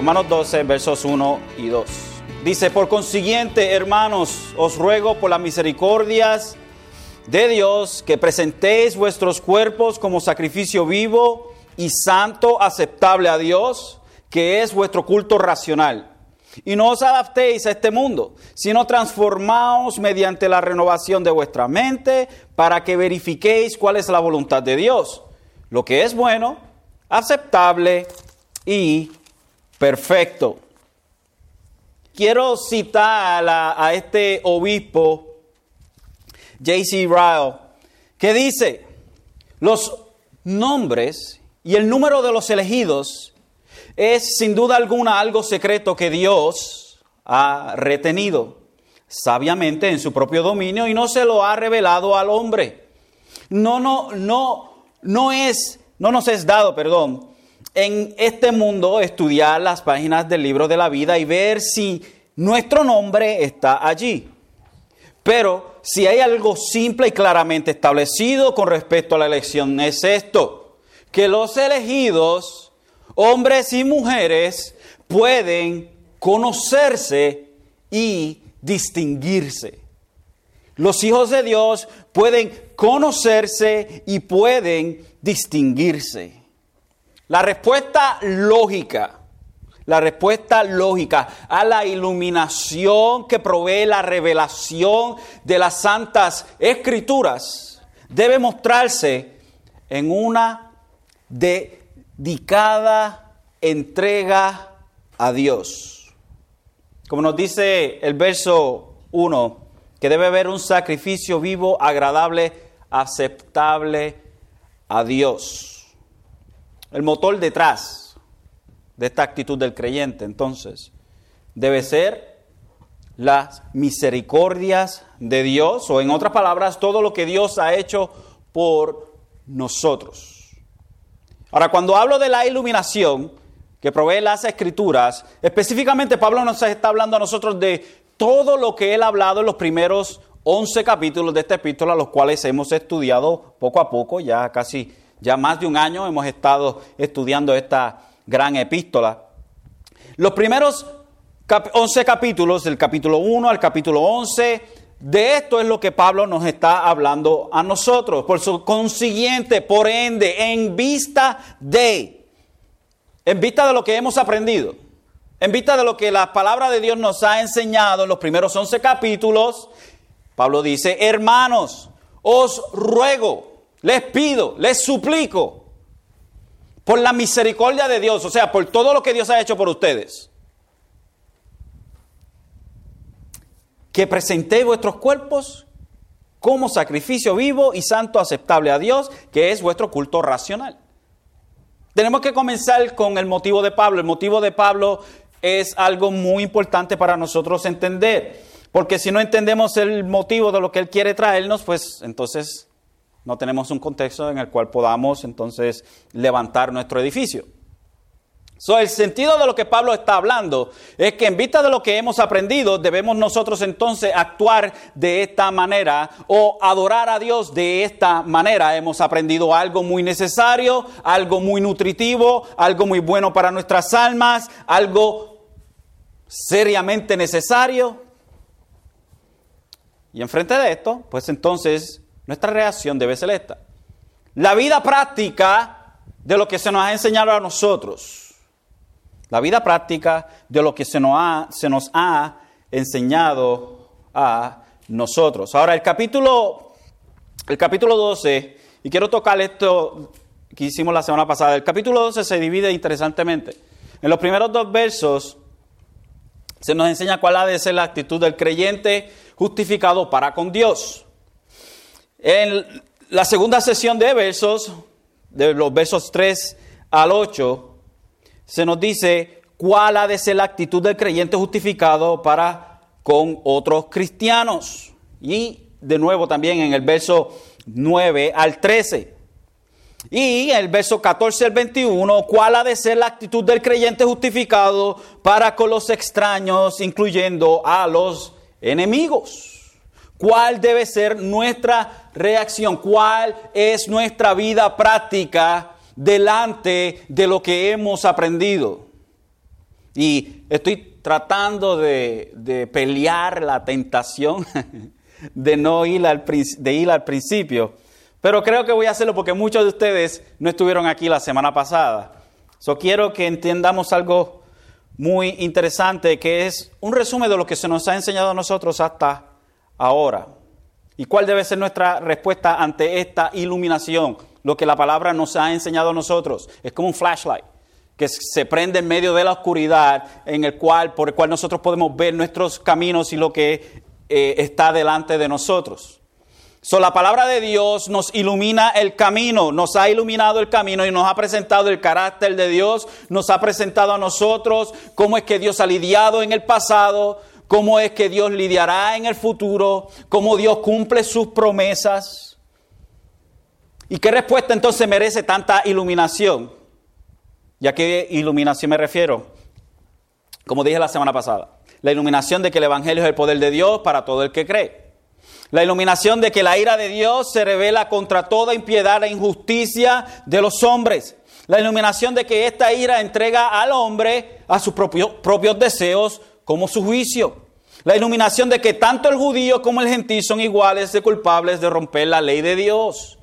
Romanos 12, versos 1 y 2. Dice, por consiguiente, hermanos, os ruego por las misericordias de Dios que presentéis vuestros cuerpos como sacrificio vivo y santo, aceptable a Dios, que es vuestro culto racional. Y no os adaptéis a este mundo, sino transformaos mediante la renovación de vuestra mente para que verifiquéis cuál es la voluntad de Dios, lo que es bueno, aceptable y perfecto. Quiero citar a, este obispo, J.C. Ryle, que dice, los nombres y el número de los elegidos es sin duda alguna algo secreto que Dios ha retenido sabiamente en su propio dominio y no se lo ha revelado al hombre. No, no, no, no es, no nos es dado, perdón, en este mundo estudiar las páginas del libro de la vida y ver si nuestro nombre está allí. Pero si hay algo simple y claramente establecido con respecto a la elección es esto, que los elegidos, hombres y mujeres, pueden conocerse y distinguirse. Los hijos de Dios pueden conocerse y pueden distinguirse. La respuesta lógica, la respuesta lógica a la iluminación que provee la revelación de las santas escrituras debe mostrarse en una dedicada entrega a Dios. Como nos dice el verso 1, que debe haber un sacrificio vivo, agradable, aceptable a Dios. El motor detrás de esta actitud del creyente, entonces, debe ser las misericordias de Dios, o en otras palabras, todo lo que Dios ha hecho por nosotros. Ahora, cuando hablo de la iluminación que provee las escrituras, específicamente Pablo nos está hablando a nosotros de todo lo que él ha hablado en los primeros 11 capítulos de esta epístola, los cuales hemos estudiado poco a poco, ya casi, ya más de un año hemos estado estudiando esta gran epístola. Los primeros 11 capítulos, del capítulo 1 al capítulo 11, de esto es lo que Pablo nos está hablando a nosotros. Por su consiguiente, por ende, en vista de, en vista de lo que hemos aprendido, en vista de lo que la palabra de Dios nos ha enseñado en los primeros 11 capítulos, Pablo dice, hermanos, os ruego, les pido, les suplico, por la misericordia de Dios, o sea, por todo lo que Dios ha hecho por ustedes que presentéis vuestros cuerpos como sacrificio vivo y santo aceptable a Dios, que es vuestro culto racional. Tenemos que comenzar con el motivo de Pablo. El motivo de Pablo es algo muy importante para nosotros entender, porque si no entendemos el motivo de lo que él quiere traernos, pues entonces no tenemos un contexto en el cual podamos entonces levantar nuestro edificio. So, el sentido de lo que Pablo está hablando es que en vista de lo que hemos aprendido, debemos nosotros entonces actuar de esta manera o adorar a Dios de esta manera. Hemos aprendido algo muy necesario, algo muy nutritivo, algo muy bueno para nuestras almas, algo seriamente necesario. Y enfrente de esto, pues entonces nuestra reacción debe ser esta. La vida práctica de lo que se nos ha enseñado a nosotros la vida práctica de lo que se nos ha, enseñado a nosotros. Ahora, el capítulo, el capítulo 12, y quiero tocar esto que hicimos la semana pasada, el capítulo 12 se divide interesantemente. En los primeros dos versos se nos enseña cuál ha de ser la actitud del creyente justificado para con Dios. En la segunda sesión de versos, de los versos 3 al 8, se nos dice cuál ha de ser la actitud del creyente justificado para con otros cristianos. Y de nuevo también en el verso 9 al 13. Y en el verso 14 al 21, cuál ha de ser la actitud del creyente justificado para con los extraños, incluyendo a los enemigos. ¿Cuál debe ser nuestra reacción? ¿Cuál es nuestra vida práctica delante de lo que hemos aprendido. Y estoy tratando de, de pelear la tentación de no ir al, de ir al principio. Pero creo que voy a hacerlo porque muchos de ustedes no estuvieron aquí la semana pasada. So quiero que entendamos algo muy interesante que es un resumen de lo que se nos ha enseñado a nosotros hasta ahora. ¿Y cuál debe ser nuestra respuesta ante esta iluminación? Lo que la palabra nos ha enseñado a nosotros. Es como un flashlight que se prende en medio de la oscuridad en el cual, por el cual nosotros podemos ver nuestros caminos y lo que eh, está delante de nosotros. So, la palabra de Dios nos ilumina el camino, nos ha iluminado el camino y nos ha presentado el carácter de Dios, nos ha presentado a nosotros cómo es que Dios ha lidiado en el pasado, cómo es que Dios lidiará en el futuro, cómo Dios cumple sus promesas. ¿Y qué respuesta entonces merece tanta iluminación? ¿Y a qué iluminación me refiero? Como dije la semana pasada, la iluminación de que el Evangelio es el poder de Dios para todo el que cree. La iluminación de que la ira de Dios se revela contra toda impiedad e injusticia de los hombres. La iluminación de que esta ira entrega al hombre a sus propios deseos como su juicio. La iluminación de que tanto el judío como el gentil son iguales de culpables de romper la ley de Dios.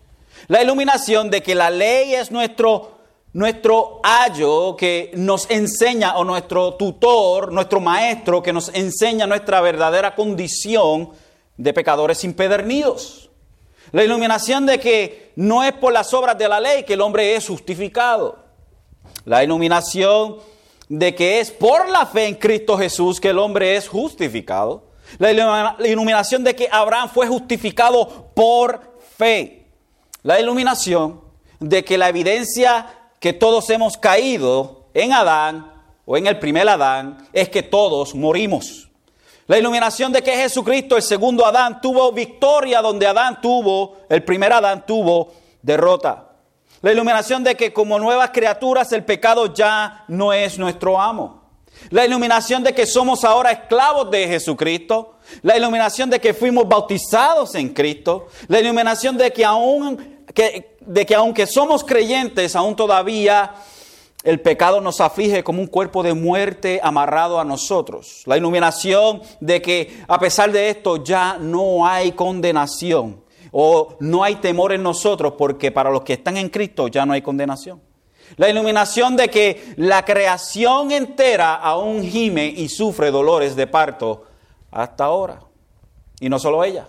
La iluminación de que la ley es nuestro nuestro ayo que nos enseña, o nuestro tutor, nuestro maestro que nos enseña nuestra verdadera condición de pecadores impedernidos. La iluminación de que no es por las obras de la ley que el hombre es justificado. La iluminación de que es por la fe en Cristo Jesús que el hombre es justificado. La iluminación de que Abraham fue justificado por fe. La iluminación de que la evidencia que todos hemos caído en Adán o en el primer Adán es que todos morimos. La iluminación de que Jesucristo, el segundo Adán, tuvo victoria donde Adán tuvo, el primer Adán tuvo derrota. La iluminación de que como nuevas criaturas el pecado ya no es nuestro amo. La iluminación de que somos ahora esclavos de Jesucristo. La iluminación de que fuimos bautizados en Cristo. La iluminación de que aún que de que aunque somos creyentes, aún todavía el pecado nos aflige como un cuerpo de muerte amarrado a nosotros. La iluminación de que a pesar de esto ya no hay condenación o no hay temor en nosotros porque para los que están en Cristo ya no hay condenación. La iluminación de que la creación entera aún gime y sufre dolores de parto hasta ahora. Y no solo ella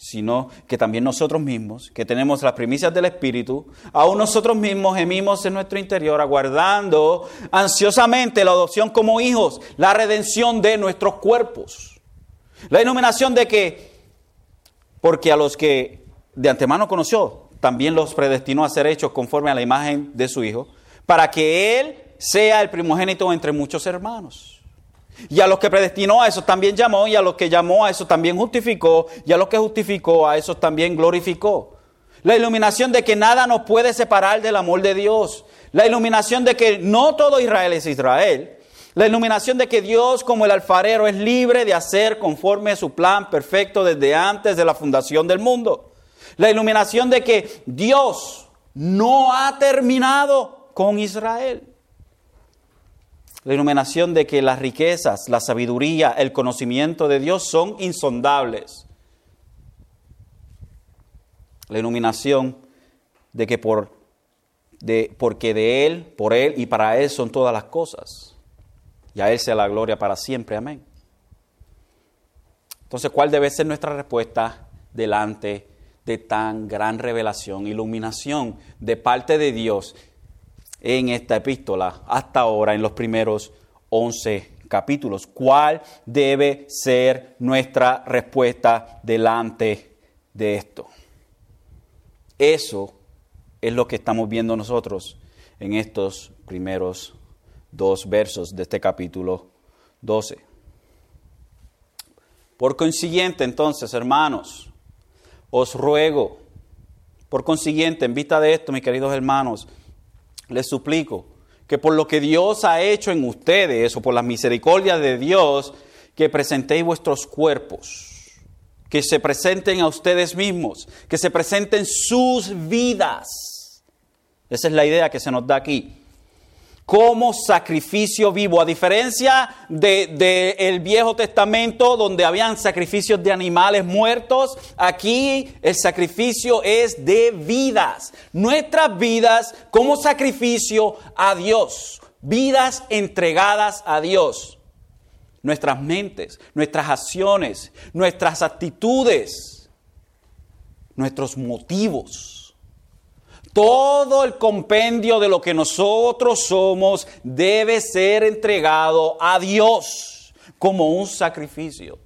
sino que también nosotros mismos, que tenemos las primicias del Espíritu, aún nosotros mismos gemimos en nuestro interior, aguardando ansiosamente la adopción como hijos, la redención de nuestros cuerpos. La iluminación de que, porque a los que de antemano conoció, también los predestinó a ser hechos conforme a la imagen de su Hijo, para que Él sea el primogénito entre muchos hermanos. Y a los que predestinó a eso también llamó, y a los que llamó a eso también justificó, y a los que justificó a eso también glorificó. La iluminación de que nada nos puede separar del amor de Dios. La iluminación de que no todo Israel es Israel. La iluminación de que Dios como el alfarero es libre de hacer conforme a su plan perfecto desde antes de la fundación del mundo. La iluminación de que Dios no ha terminado con Israel la iluminación de que las riquezas, la sabiduría, el conocimiento de Dios son insondables. La iluminación de que por de, porque de Él, por Él y para Él son todas las cosas. Y a Él sea la gloria para siempre. Amén. Entonces, ¿cuál debe ser nuestra respuesta delante de tan gran revelación, iluminación de parte de Dios en esta epístola hasta ahora en los primeros 11 capítulos. ¿Cuál debe ser nuestra respuesta delante de esto? Eso es lo que estamos viendo nosotros en estos primeros dos versos de este capítulo 12. Por consiguiente, entonces, hermanos, os ruego, por consiguiente, en vista de esto, mis queridos hermanos, les suplico que por lo que Dios ha hecho en ustedes o por la misericordia de Dios, que presentéis vuestros cuerpos, que se presenten a ustedes mismos, que se presenten sus vidas. Esa es la idea que se nos da aquí. Como sacrificio vivo. A diferencia del de, el Viejo Testamento, donde habían sacrificios de animales muertos, aquí el sacrificio es de vidas. Nuestras vidas como sacrificio a Dios. Vidas entregadas a Dios. Nuestras mentes, nuestras acciones, nuestras actitudes, nuestros motivos todo el compendio de lo que nosotros somos debe ser entregado a Dios como un sacrificio.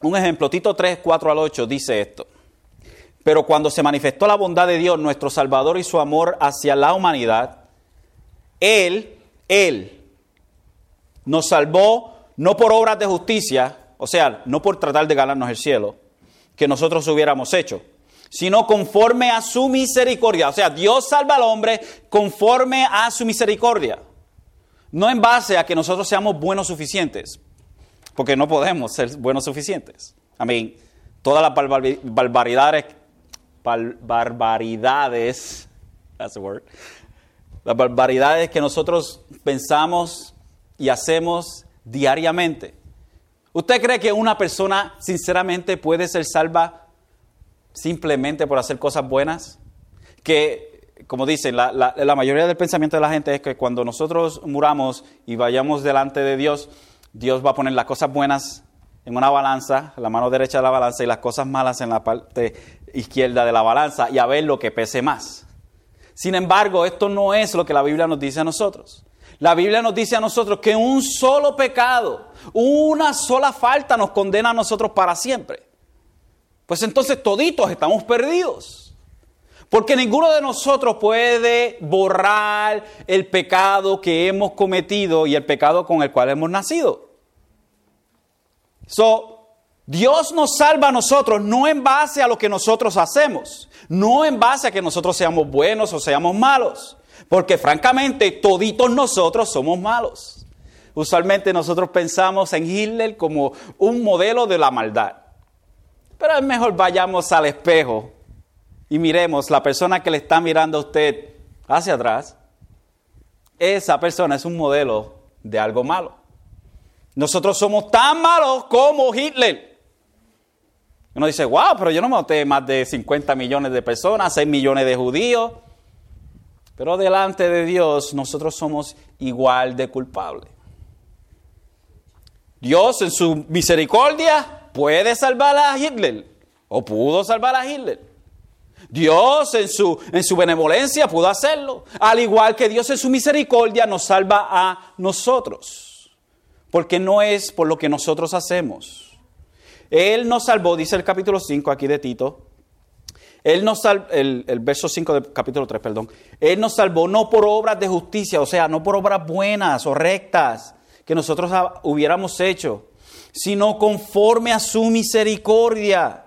Un ejemplo, Tito 3, 4 al 8 dice esto. Pero cuando se manifestó la bondad de Dios, nuestro Salvador y su amor hacia la humanidad, Él, Él, nos salvó no por obras de justicia, o sea, no por tratar de ganarnos el cielo, que nosotros hubiéramos hecho, sino conforme a su misericordia. O sea, Dios salva al hombre conforme a su misericordia. No en base a que nosotros seamos buenos suficientes, porque no podemos ser buenos suficientes. A mí, todas las barbaridades, barbaridades, that's the word, las barbaridades que nosotros pensamos y hacemos diariamente ¿Usted cree que una persona sinceramente puede ser salva simplemente por hacer cosas buenas? Que, como dicen, la, la, mayoría del pensamiento de la gente es que cuando nosotros muramos y vayamos delante de Dios, Dios va a poner las cosas buenas en una balanza, la mano derecha de la balanza, y las cosas malas en la parte izquierda de la balanza, y a ver lo que pese más. Sin embargo, esto no es lo que la Biblia nos dice a nosotros. La Biblia nos dice a nosotros que un solo pecado, una sola falta nos condena a nosotros para siempre. Pues entonces toditos estamos perdidos. Porque ninguno de nosotros puede borrar el pecado que hemos cometido y el pecado con el cual hemos nacido. So, Dios nos salva a nosotros no en base a lo que nosotros hacemos, no en base a que nosotros seamos buenos o seamos malos. Porque francamente, toditos nosotros somos malos. Usualmente nosotros pensamos en Hitler como un modelo de la maldad. Pero es mejor vayamos al espejo y miremos la persona que le está mirando a usted hacia atrás. Esa persona es un modelo de algo malo. Nosotros somos tan malos como Hitler. Uno dice, wow, pero yo no maté más de 50 millones de personas, 6 millones de judíos. Pero delante de Dios nosotros somos igual de culpables. Dios en su misericordia puede salvar a Hitler o pudo salvar a Hitler. Dios en su, en su benevolencia pudo hacerlo, al igual que Dios en su misericordia nos salva a nosotros, porque no es por lo que nosotros hacemos. Él nos salvó, dice el capítulo 5 aquí de Tito, él nos salvó, el, verso 5 del capítulo 3, perdón. Él nos salvó no por obras de justicia, o sea, no por obras buenas o rectas que nosotros hubiéramos hecho, sino conforme a su misericordia,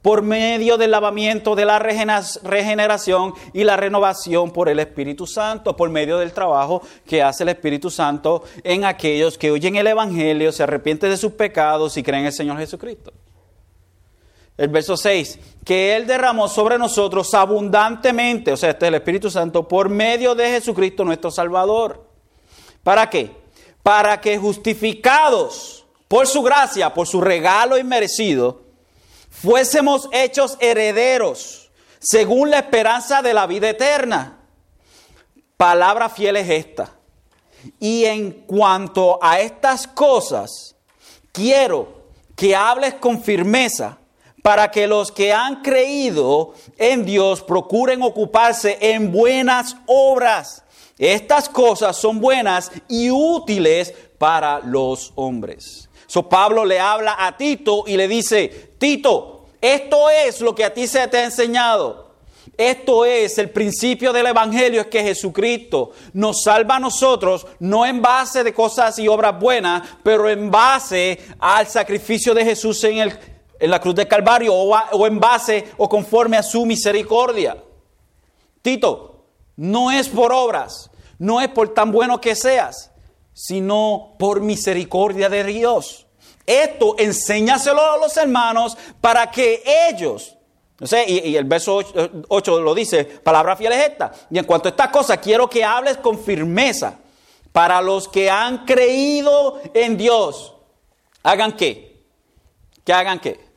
por medio del lavamiento de la regeneración y la renovación por el Espíritu Santo, por medio del trabajo que hace el Espíritu Santo en aquellos que oyen el Evangelio, se arrepienten de sus pecados y creen en el Señor Jesucristo el verso 6, que Él derramó sobre nosotros abundantemente, o sea, este es el Espíritu Santo, por medio de Jesucristo nuestro Salvador. ¿Para qué? Para que justificados por su gracia, por su regalo inmerecido, fuésemos hechos herederos según la esperanza de la vida eterna. Palabra fiel es esta. Y en cuanto a estas cosas, quiero que hables con firmeza para que los que han creído en Dios procuren ocuparse en buenas obras. Estas cosas son buenas y útiles para los hombres. So Pablo le habla a Tito y le dice, Tito, esto es lo que a ti se te ha enseñado. Esto es el principio del Evangelio, es que Jesucristo nos salva a nosotros, no en base de cosas y obras buenas, pero en base al sacrificio de Jesús en el, en la cruz del Calvario o, en base o conforme a su misericordia. Tito, no es por obras, no es por tan bueno que seas, sino por misericordia de Dios. Esto enséñaselo a los hermanos para que ellos, No sé, y, el verso 8, lo dice, palabra fiel es esta. Y en cuanto a estas cosas, quiero que hables con firmeza para los que han creído en Dios. ¿Hagan qué? ¿Que hagan qué?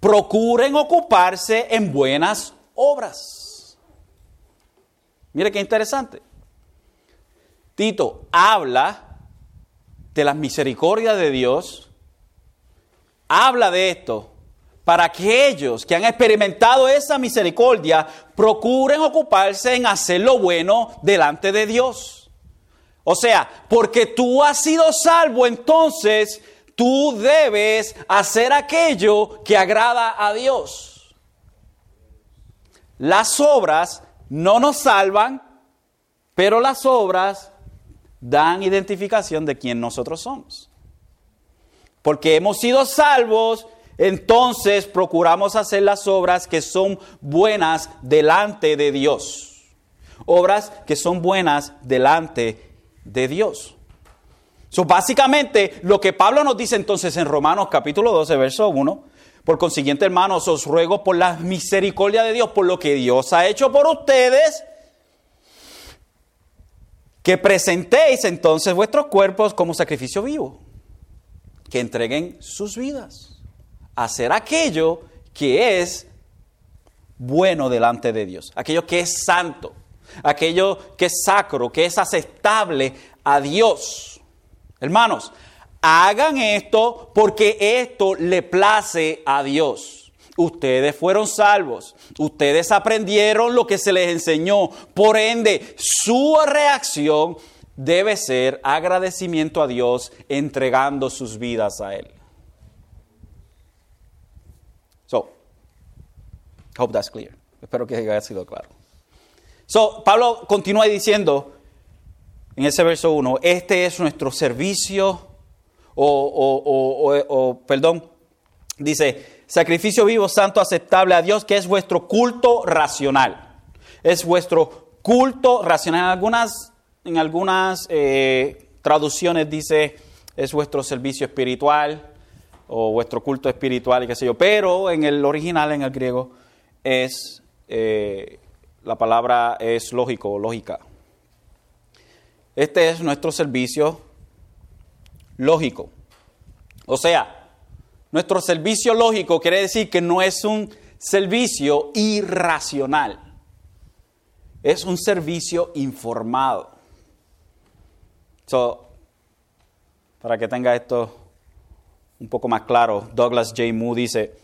Procuren ocuparse en buenas obras. Mire qué interesante. Tito habla de las misericordias de Dios, habla de esto para aquellos que han experimentado esa misericordia procuren ocuparse en hacer lo bueno delante de Dios. O sea, porque tú has sido salvo, entonces tú debes hacer aquello que agrada a Dios. Las obras no nos salvan, pero las obras dan identificación de quién nosotros somos. Porque hemos sido salvos, entonces procuramos hacer las obras que son buenas delante de Dios. Obras que son buenas delante de Dios. So, básicamente, lo que Pablo nos dice entonces en Romanos capítulo 12, verso 1, por consiguiente, hermanos, os ruego por la misericordia de Dios, por lo que Dios ha hecho por ustedes, que presentéis entonces vuestros cuerpos como sacrificio vivo, que entreguen sus vidas a hacer aquello que es bueno delante de Dios, aquello que es santo, aquello que es sacro, que es aceptable a Dios. Hermanos, hagan esto porque esto le place a Dios. Ustedes fueron salvos. Ustedes aprendieron lo que se les enseñó. Por ende, su reacción debe ser agradecimiento a Dios entregando sus vidas a Él. So, hope that's clear. Espero que haya sido claro. So, Pablo continúa diciendo en ese verso 1, este es nuestro servicio, o, o perdón, dice, sacrificio vivo, santo, aceptable a Dios, que es vuestro culto racional. Es vuestro culto racional. En algunas, en algunas eh, traducciones dice es vuestro servicio espiritual o vuestro culto espiritual y qué sé yo. Pero en el original, en el griego, es eh, la palabra es lógico, lógica. Este es nuestro servicio lógico. O sea, nuestro servicio lógico quiere decir que no es un servicio irracional, es un servicio informado. para que tenga esto un poco más claro, Douglas J. Moore dice,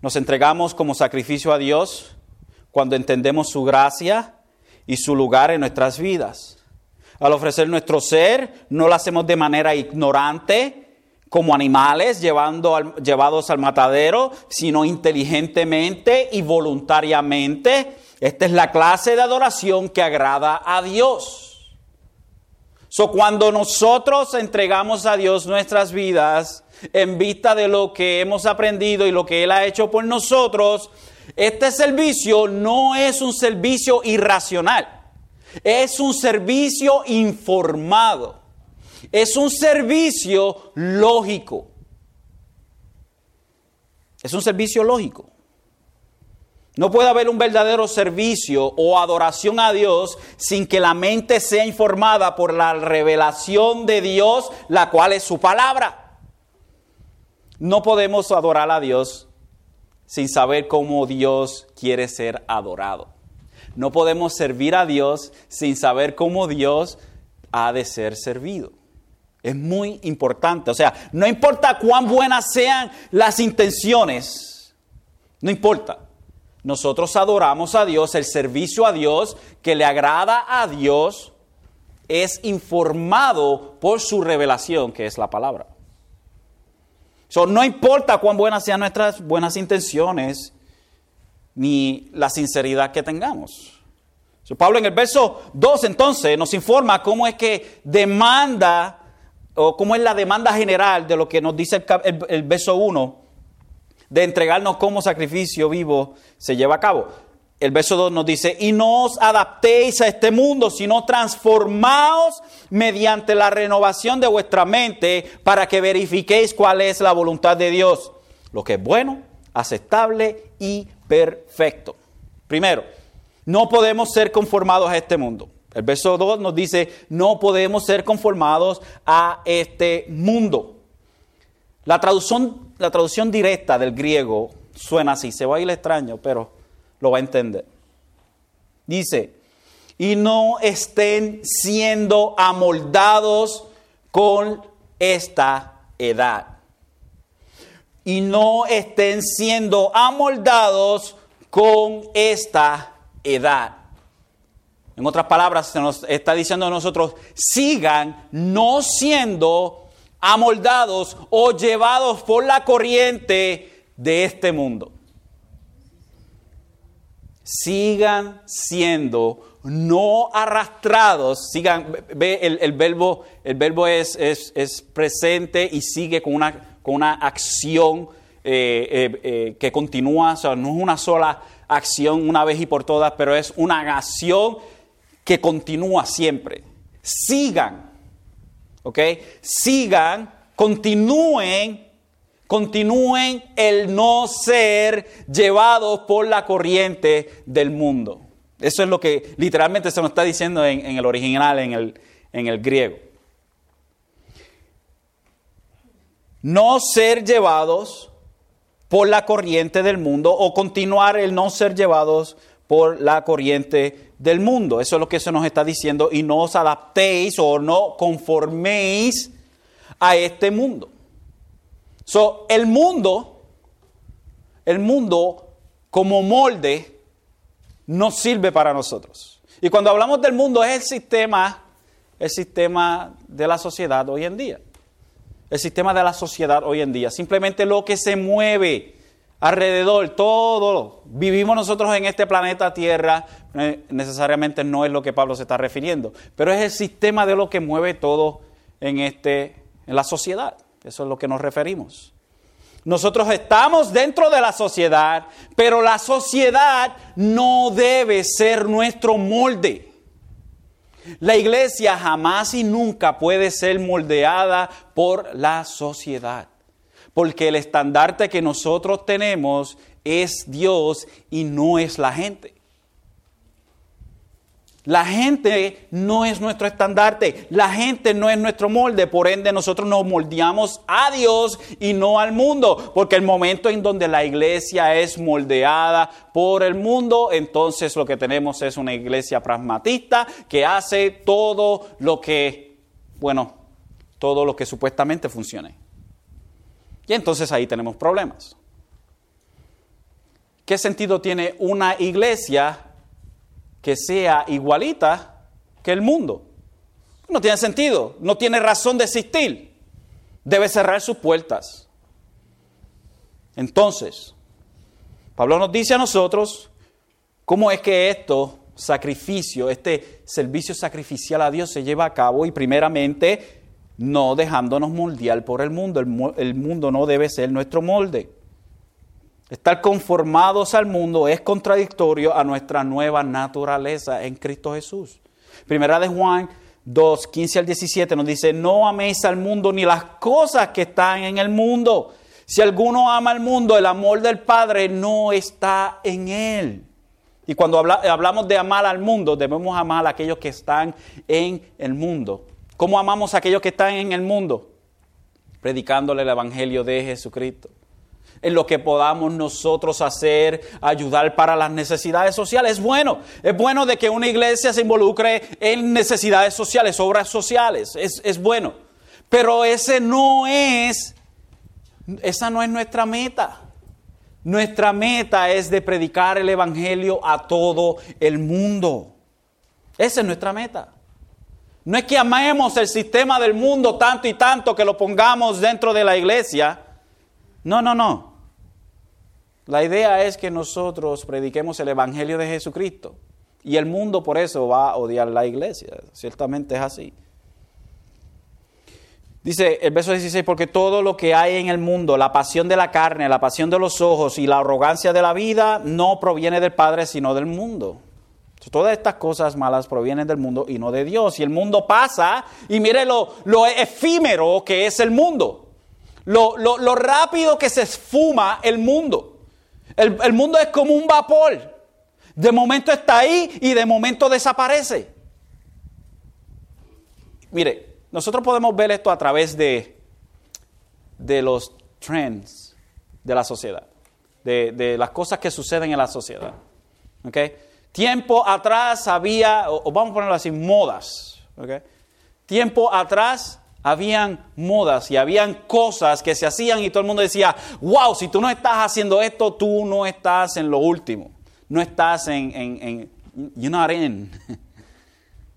nos entregamos como sacrificio a Dios cuando entendemos su gracia y su lugar en nuestras vidas. Al ofrecer nuestro ser, no lo hacemos de manera ignorante, como animales llevando llevados al matadero, sino inteligentemente y voluntariamente. Esta es la clase de adoración que agrada a Dios. So, cuando nosotros entregamos a Dios nuestras vidas en vista de lo que hemos aprendido y lo que Él ha hecho por nosotros, este servicio no es un servicio irracional, es un servicio informado. Es un servicio lógico. Es un servicio lógico. No puede haber un verdadero servicio o adoración a Dios sin que la mente sea informada por la revelación de Dios, la cual es su palabra. No podemos adorar a Dios sin saber cómo Dios quiere ser adorado. No podemos servir a Dios sin saber cómo Dios ha de ser servido. Es muy importante. O sea, no importa cuán buenas sean las intenciones, no importa. Nosotros adoramos a Dios, el servicio a Dios que le agrada a Dios es informado por su revelación, que es la palabra. So, no importa cuán buenas sean nuestras buenas intenciones, ni la sinceridad que tengamos. Pablo en el verso 2 entonces nos informa cómo es que demanda o cómo es la demanda general de lo que nos dice el, el, verso 1, de entregarnos como sacrificio vivo, se lleva a cabo. El verso 2 nos dice, y no os adaptéis a este mundo, sino transformaos mediante la renovación de vuestra mente para que verifiquéis cuál es la voluntad de Dios, lo que es bueno, aceptable y perfecto. Primero, no podemos ser conformados a este mundo. El verso 2 nos dice, no podemos ser conformados a este mundo. La traducción, la traducción directa del griego suena así, se va a ir extraño, pero lo va a entender. Dice, y no estén siendo amoldados con esta edad. Y no estén siendo amoldados con esta edad. En otras palabras, se nos está diciendo a nosotros, sigan no siendo amoldados o llevados por la corriente de este mundo. Sigan siendo no arrastrados, sigan, ve el, verbo, el verbo es, es, presente y sigue con una, con una acción eh, eh, eh, que continúa, o sea, no es una sola acción una vez y por todas, pero es una acción que continúa siempre. Sigan, ¿ok? Sigan, continúen, continúen el no ser llevados por la corriente del mundo. Eso es lo que literalmente se nos está diciendo en, el original, en el, en el griego. No ser llevados por la corriente del mundo o continuar el no ser llevados por la corriente del mundo. Eso es lo que se nos está diciendo y no os adaptéis o no conforméis a este mundo. So, el mundo, el mundo como molde no sirve para nosotros. Y cuando hablamos del mundo es el sistema, el sistema de la sociedad hoy en día. El sistema de la sociedad hoy en día. Simplemente lo que se mueve alrededor, todo. Vivimos nosotros en este planeta Tierra, eh, necesariamente no es lo que Pablo se está refiriendo, pero es el sistema de lo que mueve todo en, este, en la sociedad. Eso es lo que nos referimos. Nosotros estamos dentro de la sociedad, pero la sociedad no debe ser nuestro molde. La iglesia jamás y nunca puede ser moldeada por la sociedad, porque el estandarte que nosotros tenemos es Dios y no es la gente. La gente no es nuestro estandarte, la gente no es nuestro molde, por ende nosotros nos moldeamos a Dios y no al mundo, porque el momento en donde la iglesia es moldeada por el mundo, entonces lo que tenemos es una iglesia pragmatista que hace todo lo que, bueno, todo lo que supuestamente funcione. Y entonces ahí tenemos problemas. ¿Qué sentido tiene una iglesia que sea igualita que el mundo. No tiene sentido, no tiene razón de existir. Debe cerrar sus puertas. Entonces, Pablo nos dice a nosotros cómo es que esto sacrificio, este servicio sacrificial a Dios se lleva a cabo y primeramente no dejándonos moldear por el mundo. El, el mundo no debe ser nuestro molde. Estar conformados al mundo es contradictorio a nuestra nueva naturaleza en Cristo Jesús. Primera de Juan 2, 15 al 17 nos dice, no améis al mundo ni las cosas que están en el mundo. Si alguno ama al mundo, el amor del Padre no está en él. Y cuando hablamos de amar al mundo, debemos amar a aquellos que están en el mundo. ¿Cómo amamos a aquellos que están en el mundo? Predicándole el Evangelio de Jesucristo en lo que podamos nosotros hacer, ayudar para las necesidades sociales. Es bueno, es bueno de que una iglesia se involucre en necesidades sociales, obras sociales, es, es bueno. Pero ese no es, esa no es nuestra meta. Nuestra meta es de predicar el Evangelio a todo el mundo. Esa es nuestra meta. No es que amemos el sistema del mundo tanto y tanto que lo pongamos dentro de la iglesia. No, no, no. La idea es que nosotros prediquemos el Evangelio de Jesucristo. Y el mundo por eso va a odiar la iglesia. Ciertamente es así. Dice el verso 16, porque todo lo que hay en el mundo, la pasión de la carne, la pasión de los ojos y la arrogancia de la vida, no proviene del Padre, sino del mundo. Todas estas cosas malas provienen del mundo y no de Dios. Y el mundo pasa, y mire lo, lo efímero que es el mundo, lo, lo rápido que se esfuma el mundo. El, el mundo es como un vapor. De momento está ahí y de momento desaparece. Mire, nosotros podemos ver esto a través de, de los trends de la sociedad, de, de las cosas que suceden en la sociedad. ¿okay? Tiempo atrás había, o, vamos a ponerlo así, modas. ¿okay? Tiempo atrás habían modas y habían cosas que se hacían y todo el mundo decía, wow, si tú no estás haciendo esto, tú no estás en lo último. No estás en, you're not in.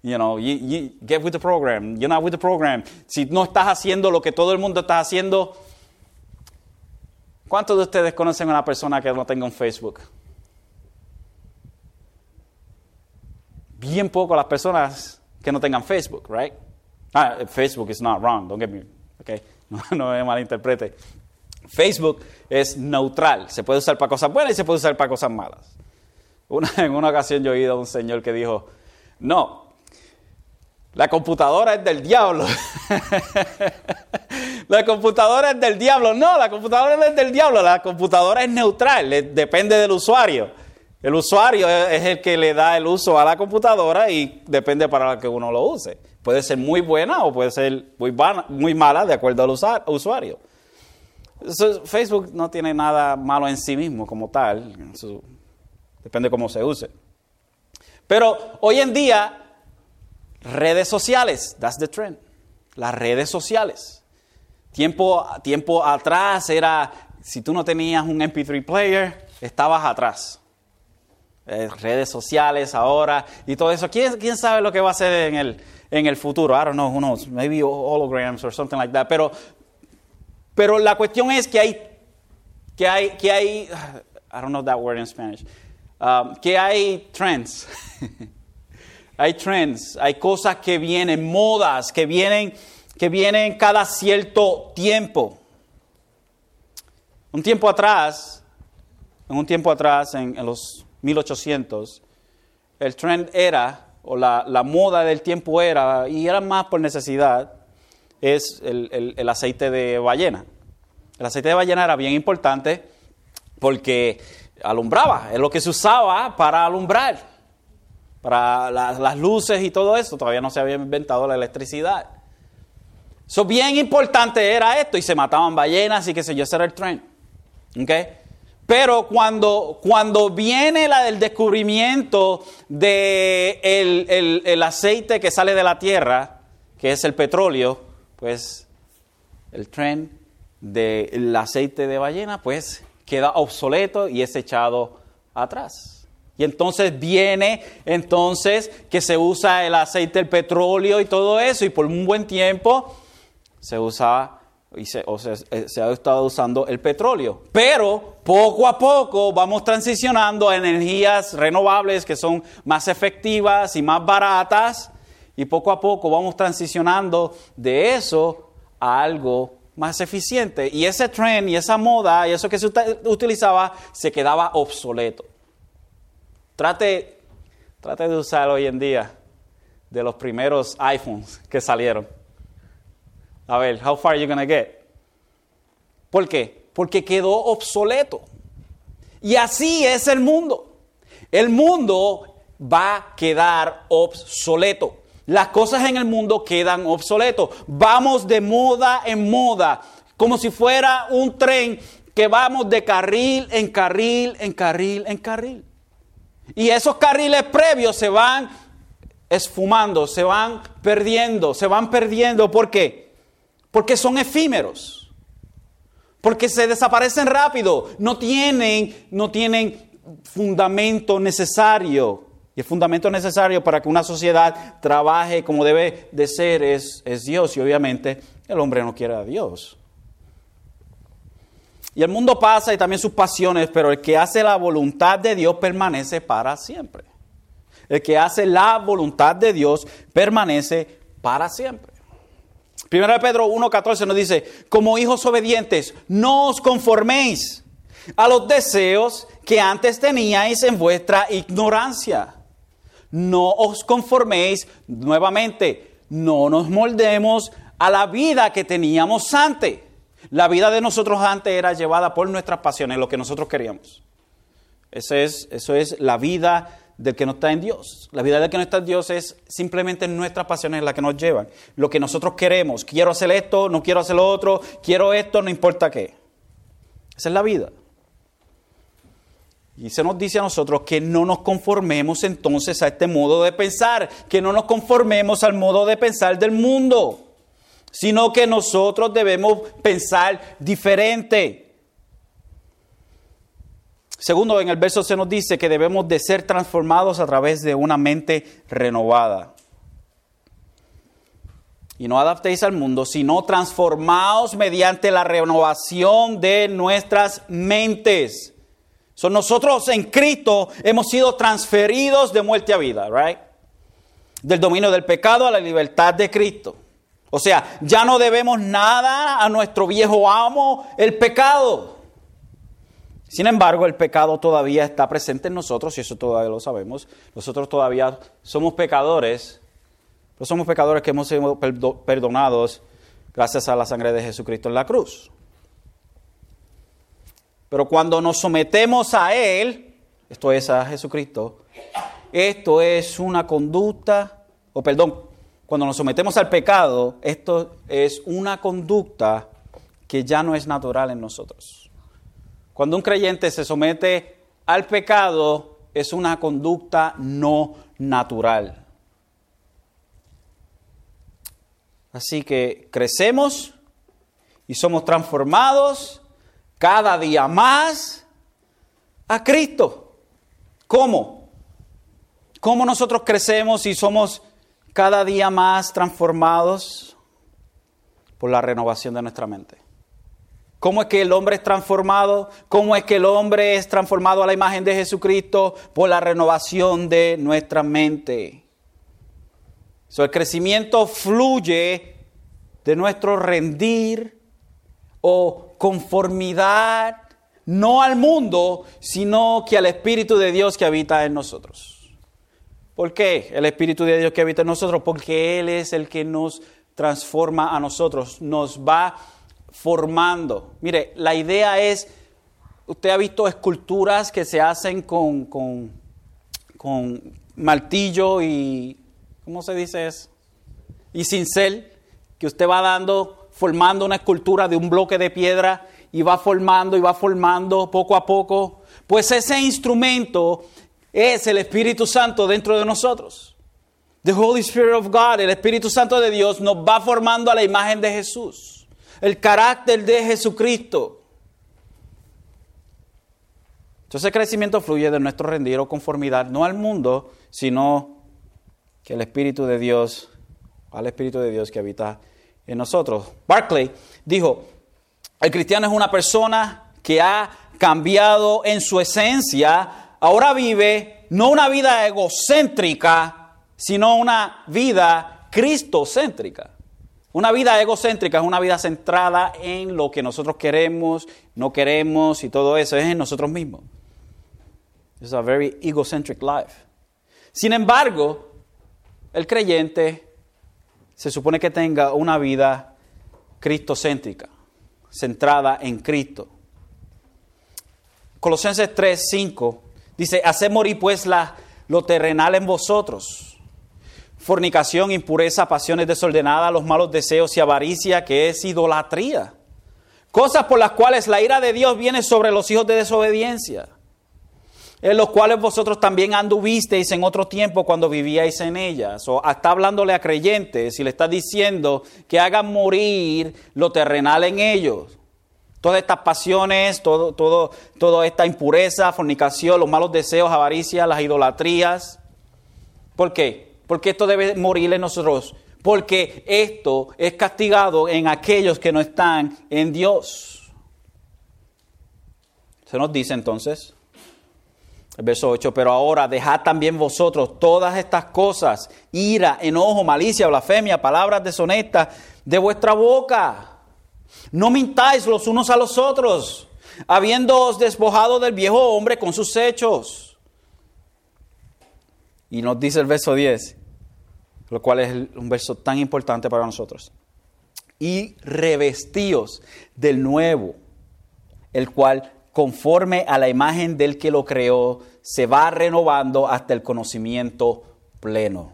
You know, you, get with the program. You're not with the program. Si no estás haciendo lo que todo el mundo está haciendo, ¿cuántos de ustedes conocen a una persona que no tenga un Facebook? Bien poco las personas que no tengan Facebook, right? Ah, Facebook is not wrong, don't get me, okay? No, malinterprete. Facebook es neutral, se puede usar para cosas buenas y se puede usar para cosas malas. Una, en una ocasión yo he oído a un señor que dijo, no, la computadora es del diablo. la computadora es del diablo. No, la computadora no es del diablo. La computadora es neutral, depende del usuario. El usuario es el que le da el uso a la computadora y depende para lo que uno lo use. Puede ser muy buena o puede ser muy, mala de acuerdo al usuario. Facebook no tiene nada malo en sí mismo como tal. depende cómo se use. Pero hoy en día Redes sociales, that's the trend. Las redes sociales. Tiempo, tiempo atrás era, si tú no tenías un MP3 player, estabas atrás. Eh, redes sociales ahora y todo eso. ¿Quién, ¿Quién, sabe lo que va a ser en el, en el futuro? I don't know, who knows, maybe holograms or something like that. Pero, pero la cuestión es que hay, que hay, que hay, I don't know that word in Spanish, um, que hay trends. hay trends, hay cosas que vienen, modas que vienen, que vienen cada cierto tiempo. Un tiempo atrás, en un tiempo atrás, en, los 1800, el trend era, o la, moda del tiempo era, y era más por necesidad, es el, el aceite de ballena. El aceite de ballena era bien importante porque alumbraba, es lo que se usaba para alumbrar para las luces y todo eso. Todavía no se había inventado la electricidad. Eso bien importante era esto y se mataban ballenas y qué sé yo, ese era el tren. ¿Okay? Pero cuando, cuando viene la del descubrimiento del de el, aceite que sale de la tierra, que es el petróleo, pues el tren del aceite de ballena, pues queda obsoleto y es echado atrás. Y entonces viene, entonces, que se usa el aceite, el petróleo y todo eso, y por un buen tiempo se usa y se, o eh, se, ha estado usando el petróleo. Pero poco a poco vamos transicionando a energías renovables que son más efectivas y más baratas, y poco a poco vamos transicionando de eso a algo más eficiente. Y ese tren y esa moda y eso que se utilizaba se quedaba obsoleto. Trate, trate de usar hoy en día de los primeros iPhones que salieron. A ver, how far are you gonna get? ¿Por qué? Porque quedó obsoleto. Y así es el mundo. El mundo va a quedar obsoleto. Las cosas en el mundo quedan obsoletos. Vamos de moda en moda, como si fuera un tren que vamos de carril en carril, en carril, en carril. Y esos carriles previos se van esfumando, se van perdiendo, se van perdiendo. ¿Por qué? Porque son efímeros. Porque se desaparecen rápido. No tienen, no tienen fundamento necesario. Y el fundamento necesario para que una sociedad trabaje como debe de ser es, es Dios. Y obviamente el hombre no quiere a Dios. Y el mundo pasa y también sus pasiones, pero el que hace la voluntad de Dios permanece para siempre. El que hace la voluntad de Dios permanece para siempre. Primero Pedro 1.14 nos dice, como hijos obedientes, no os conforméis a los deseos que antes teníais en vuestra ignorancia. No os conforméis nuevamente, no nos moldemos a la vida que teníamos antes la vida de nosotros antes era llevada por nuestras pasiones, lo que nosotros queríamos. Eso es, eso es la vida del que no está en Dios. La vida del que no está en Dios es simplemente nuestras pasiones las que nos llevan. Lo que nosotros queremos. Quiero hacer esto, no quiero hacer lo otro, quiero esto, no importa qué. Esa es la vida. Y se nos dice a nosotros que no nos conformemos entonces a este modo de pensar, que no nos conformemos al modo de pensar del mundo, sino que nosotros debemos pensar diferente. Segundo, en el verso se nos dice que debemos de ser transformados a través de una mente renovada. Y no adaptéis al mundo, sino transformaos mediante la renovación de nuestras mentes. Son nosotros en Cristo hemos sido transferidos de muerte a vida, right? Del dominio del pecado a la libertad de Cristo. O sea, ya no debemos nada a nuestro viejo amo, el pecado. Sin embargo, el pecado todavía está presente en nosotros, y eso todavía lo sabemos. Nosotros todavía somos pecadores, pero somos pecadores que hemos sido perdonados gracias a la sangre de Jesucristo en la cruz. Pero cuando nos sometemos a Él, esto es a Jesucristo, esto es una conducta, o perdón, cuando nos sometemos al pecado, esto es una conducta que ya no es natural en nosotros. Cuando un creyente se somete al pecado, es una conducta no natural. Así que crecemos y somos transformados cada día más a Cristo. ¿Cómo? ¿Cómo nosotros crecemos y somos cada día más transformados? Por la renovación de nuestra mente. ¿Cómo es que el hombre es transformado? ¿Cómo es que el hombre es transformado a la imagen de Jesucristo? Por la renovación de nuestra mente. el crecimiento fluye de nuestro rendir o conformidad, no al mundo, sino que al Espíritu de Dios que habita en nosotros. ¿Por qué el Espíritu de Dios que habita en nosotros? Porque Él es el que nos transforma a nosotros, nos va formando. Mire, la idea es, usted ha visto esculturas que se hacen con, con, martillo y, ¿cómo se dice eso? Y cincel, que usted va dando, formando una escultura de un bloque de piedra y va formando y va formando poco a poco. Pues ese instrumento es el Espíritu Santo dentro de nosotros. The Holy Spirit of God, el Espíritu Santo de Dios, nos va formando a la imagen de Jesús el carácter de Jesucristo. Entonces el crecimiento fluye de nuestro rendir o conformidad, no al mundo, sino que el Espíritu de Dios, al Espíritu de Dios que habita en nosotros. Barclay dijo, el cristiano es una persona que ha cambiado en su esencia, ahora vive no una vida egocéntrica, sino una vida cristocéntrica. Una vida egocéntrica es una vida centrada en lo que nosotros queremos, no queremos y todo eso, es en nosotros mismos. Es a very egocentric life. Sin embargo, el creyente se supone que tenga una vida cristocéntrica, centrada en Cristo. Colosenses 3, 5 dice, haced morir pues la, lo terrenal en vosotros fornicación, impureza, pasiones desordenadas, los malos deseos y avaricia, que es idolatría. Cosas por las cuales la ira de Dios viene sobre los hijos de desobediencia, en los cuales vosotros también anduvisteis en otro tiempo cuando vivíais en ellas. O está hablándole a creyentes y le está diciendo que hagan morir lo terrenal en ellos. Todas estas pasiones, todo, todo, toda esta impureza, fornicación, los malos deseos, avaricia, las idolatrías. ¿Por qué? Porque esto debe morir en nosotros. Porque esto es castigado en aquellos que no están en Dios. Se nos dice entonces, el verso 8, pero ahora dejad también vosotros todas estas cosas, ira, enojo, malicia, blasfemia, palabras deshonestas de vuestra boca. No mintáis los unos a los otros, habiéndoos despojado del viejo hombre con sus hechos y nos dice el verso 10, lo cual es un verso tan importante para nosotros. Y revestíos del nuevo, el cual conforme a la imagen del que lo creó, se va renovando hasta el conocimiento pleno.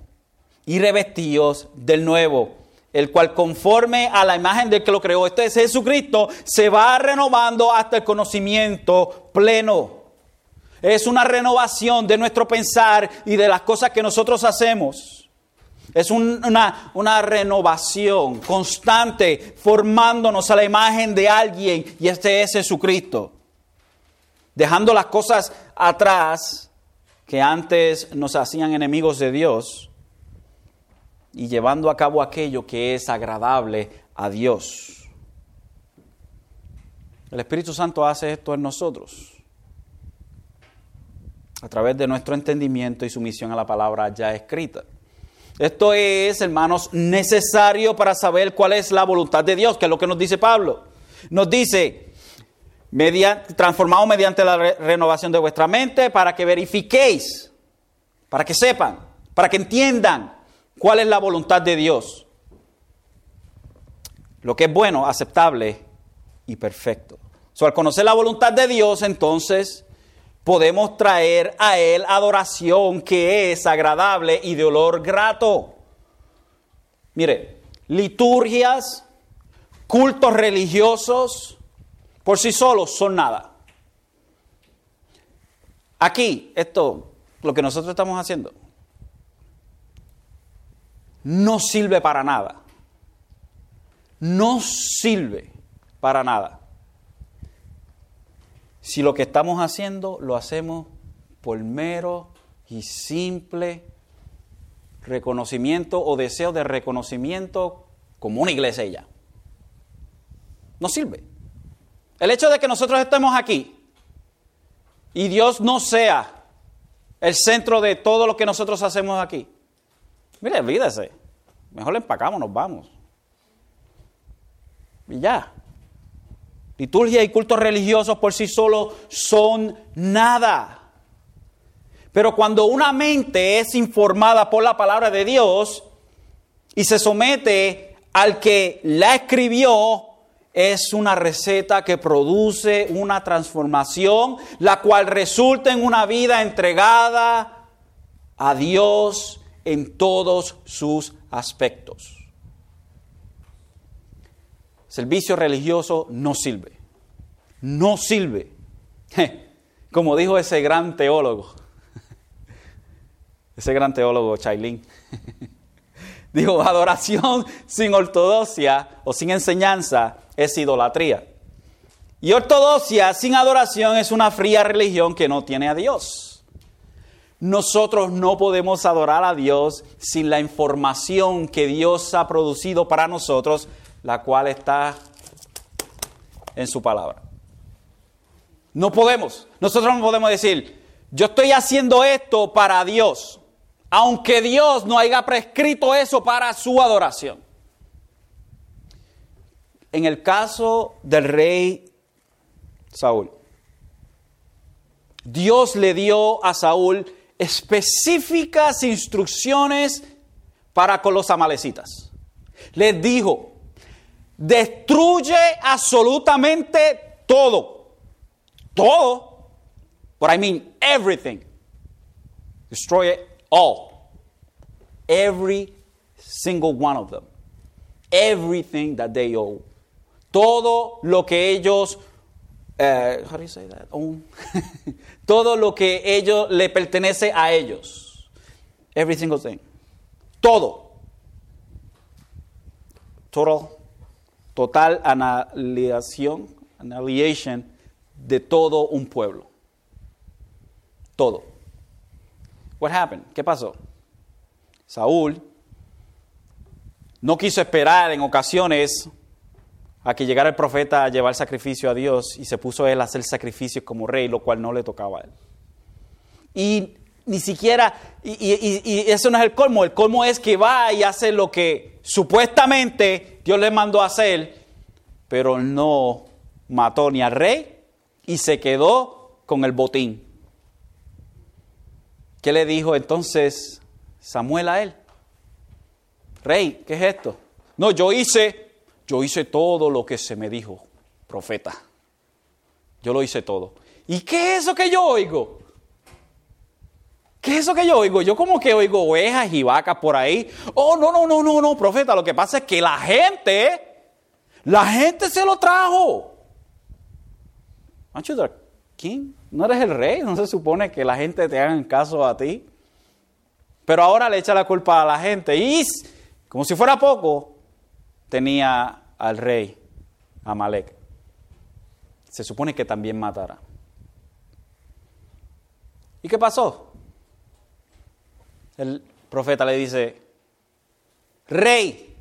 Y revestidos del nuevo, el cual conforme a la imagen del que lo creó, este es Jesucristo, se va renovando hasta el conocimiento pleno. Es una renovación de nuestro pensar y de las cosas que nosotros hacemos. Es una, una, renovación constante, formándonos a la imagen de alguien, y este es Jesucristo. Dejando las cosas atrás que antes nos hacían enemigos de Dios y llevando a cabo aquello que es agradable a Dios. El Espíritu Santo hace esto en nosotros a través de nuestro entendimiento y sumisión a la palabra ya escrita. Esto es, hermanos, necesario para saber cuál es la voluntad de Dios, que es lo que nos dice Pablo. Nos dice, transformado mediante la renovación de vuestra mente para que verifiquéis, para que sepan, para que entiendan cuál es la voluntad de Dios. Lo que es bueno, aceptable y perfecto. So, al conocer la voluntad de Dios, entonces podemos traer a Él adoración que es agradable y de olor grato. Mire, liturgias, cultos religiosos, por sí solos son nada. Aquí, esto, lo que nosotros estamos haciendo, no sirve para nada. No sirve para nada si lo que estamos haciendo lo hacemos por mero y simple reconocimiento o deseo de reconocimiento como una iglesia ya. No sirve. El hecho de que nosotros estemos aquí y Dios no sea el centro de todo lo que nosotros hacemos aquí. Mire, olvídese. Mejor le empacamos, nos vamos. Y ya. Liturgia y cultos religiosos por sí solos son nada. Pero cuando una mente es informada por la palabra de Dios y se somete al que la escribió, es una receta que produce una transformación, la cual resulta en una vida entregada a Dios en todos sus aspectos. Servicio religioso no sirve. No sirve. Como dijo ese gran teólogo, ese gran teólogo Chailin, dijo, adoración sin ortodoxia o sin enseñanza es idolatría. Y ortodoxia sin adoración es una fría religión que no tiene a Dios. Nosotros no podemos adorar a Dios sin la información que Dios ha producido para nosotros la cual está en su palabra. No podemos, nosotros no podemos decir, yo estoy haciendo esto para Dios, aunque Dios no haya prescrito eso para su adoración. En el caso del rey Saúl, Dios le dio a Saúl específicas instrucciones para con los amalecitas. Les dijo, destruye absolutamente todo. Todo. But I mean everything. Destroy it all. Every single one of them. Everything that they owe. Todo lo que ellos uh, how do you say that? Own. Todo lo que ellos le pertenece a ellos. Every single thing. Todo. Total total analización, annihilation de todo un pueblo. Todo. What happened? ¿Qué pasó? Saúl no quiso esperar en ocasiones a que llegara el profeta a llevar sacrificio a Dios y se puso él a hacer sacrificios como rey, lo cual no le tocaba a él. Y ni siquiera, y, eso no es el colmo, el colmo es que va y hace lo que supuestamente Dios le mandó a hacer, pero no mató ni al rey y se quedó con el botín. ¿Qué le dijo entonces Samuel a él? Rey, ¿qué es esto? No, yo hice, yo hice todo lo que se me dijo, profeta. Yo lo hice todo. ¿Y qué es eso que yo oigo? ¿Qué es eso que yo oigo? Yo como que oigo ovejas y vacas por ahí. Oh, no, no, no, no, no, profeta. Lo que pasa es que la gente, la gente se lo trajo. King? No eres el rey. No se supone que la gente te haga caso a ti. Pero ahora le echa la culpa a la gente. Y como si fuera poco, tenía al rey Amalek. Se supone que también matara. ¿Y qué pasó? El profeta le dice, rey,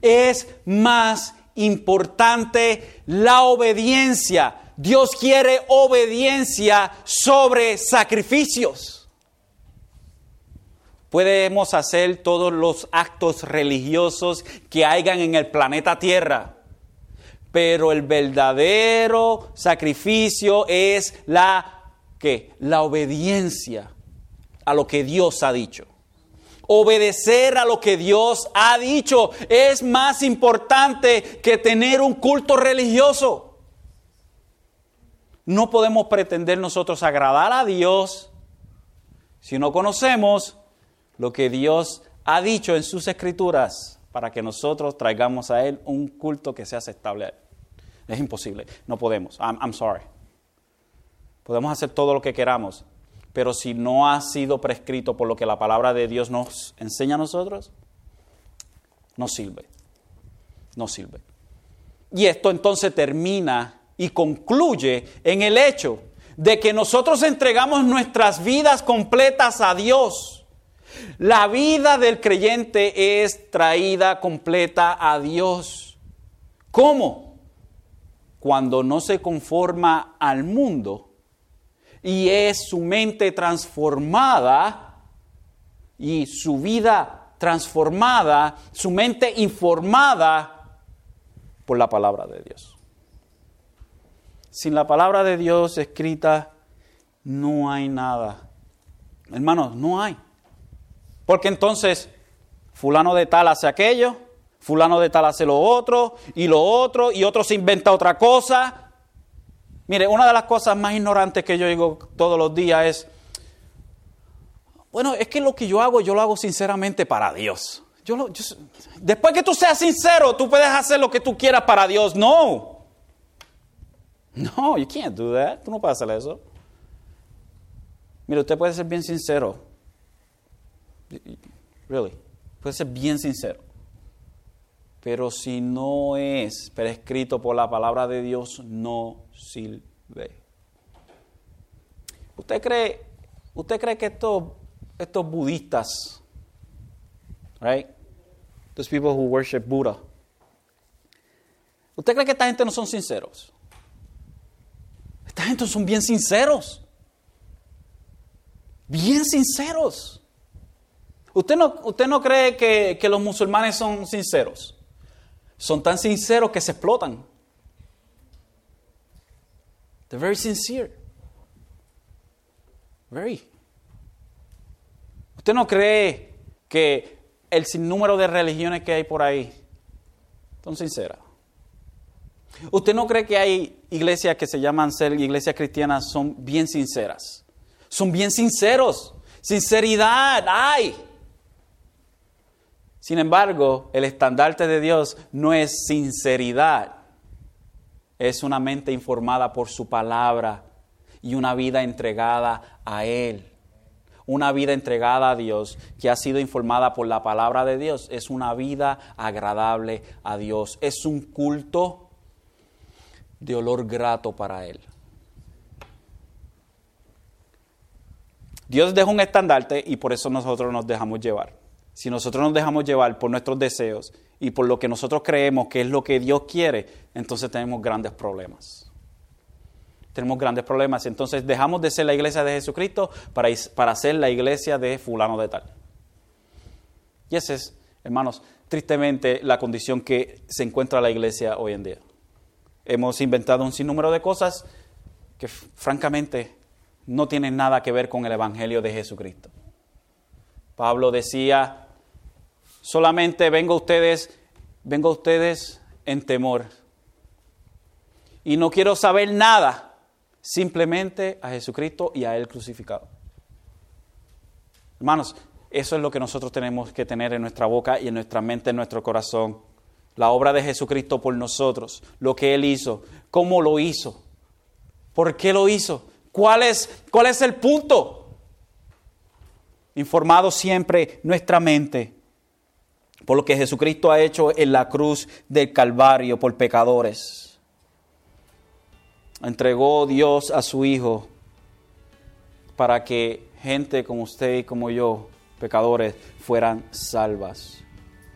es más importante la obediencia. Dios quiere obediencia sobre sacrificios. Podemos hacer todos los actos religiosos que hayan en el planeta Tierra, pero el verdadero sacrificio es la que la obediencia a lo que Dios ha dicho. Obedecer a lo que Dios ha dicho es más importante que tener un culto religioso. No podemos pretender nosotros agradar a Dios si no conocemos lo que Dios ha dicho en sus escrituras para que nosotros traigamos a Él un culto que sea aceptable Es imposible, no podemos. I'm sorry. Podemos hacer todo lo que queramos, pero si no ha sido prescrito por lo que la palabra de Dios nos enseña a nosotros, no sirve. No sirve. Y esto entonces termina y concluye en el hecho de que nosotros entregamos nuestras vidas completas a Dios. La vida del creyente es traída completa a Dios. ¿Cómo? Cuando no se conforma al mundo, y es su mente transformada y su vida transformada, su mente informada por la palabra de Dios. Sin la palabra de Dios escrita, no hay nada. Hermanos, no hay. Porque entonces, fulano de tal hace aquello, fulano de tal hace lo otro, y lo otro, y otro se inventa otra cosa, Mire, una de las cosas más ignorantes que yo digo todos los días es, bueno, es que lo que yo hago, yo lo hago sinceramente para Dios. Yo, después que tú seas sincero, tú puedes hacer lo que tú quieras para Dios. No. No, you can't do that. Tú no puedes hacer eso. Mire, usted puede ser bien sincero. Really. Puede ser bien sincero. Pero si no es prescrito por la palabra de Dios, no sirve. ¿Usted cree, usted cree que estos, estos budistas, right? Those people who worship Buddha, ¿usted cree que esta gente no son sinceros? Esta gente son bien sinceros. Bien sinceros. ¿Usted no, usted no cree que, que los musulmanes son sinceros? son tan sinceros que se explotan. They're very sincere. Very. ¿Usted no cree que el sinnúmero de religiones que hay por ahí son sinceras? ¿Usted no cree que hay iglesias que se llaman ser iglesias cristianas son bien sinceras? Son bien sinceros. Sinceridad hay. Sin embargo, el estandarte de Dios no es sinceridad, es una mente informada por su palabra y una vida entregada a Él. Una vida entregada a Dios que ha sido informada por la palabra de Dios es una vida agradable a Dios. Es un culto de olor grato para Él. Dios dejó un estandarte y por eso nosotros nos dejamos llevar si nosotros nos dejamos llevar por nuestros deseos y por lo que nosotros creemos que es lo que Dios quiere, entonces tenemos grandes problemas. Tenemos grandes problemas. Entonces dejamos de ser la iglesia de Jesucristo para, para ser la iglesia de fulano de tal. Y esa es, hermanos, tristemente la condición que se encuentra la iglesia hoy en día. Hemos inventado un sinnúmero de cosas que francamente no tienen nada que ver con el Evangelio de Jesucristo. Pablo decía, solamente vengo a ustedes, vengo a ustedes en temor. Y no quiero saber nada simplemente a Jesucristo y a Él crucificado. Hermanos, eso es lo que nosotros tenemos que tener en nuestra boca y en nuestra mente, en nuestro corazón. La obra de Jesucristo por nosotros, lo que Él hizo, cómo lo hizo, por qué lo hizo, cuál es, cuál es el punto. Informado siempre nuestra mente por lo que Jesucristo ha hecho en la cruz del Calvario por pecadores. Entregó Dios a su Hijo para que gente como usted y como yo, pecadores, fueran salvas.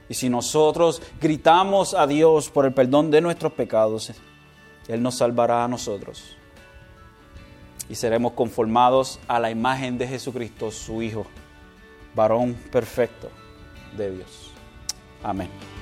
Y si nosotros gritamos a Dios por el perdón de nuestros pecados, Él nos salvará a nosotros. Y seremos conformados a la imagen de Jesucristo, su Hijo, varón perfecto de Dios. Amén.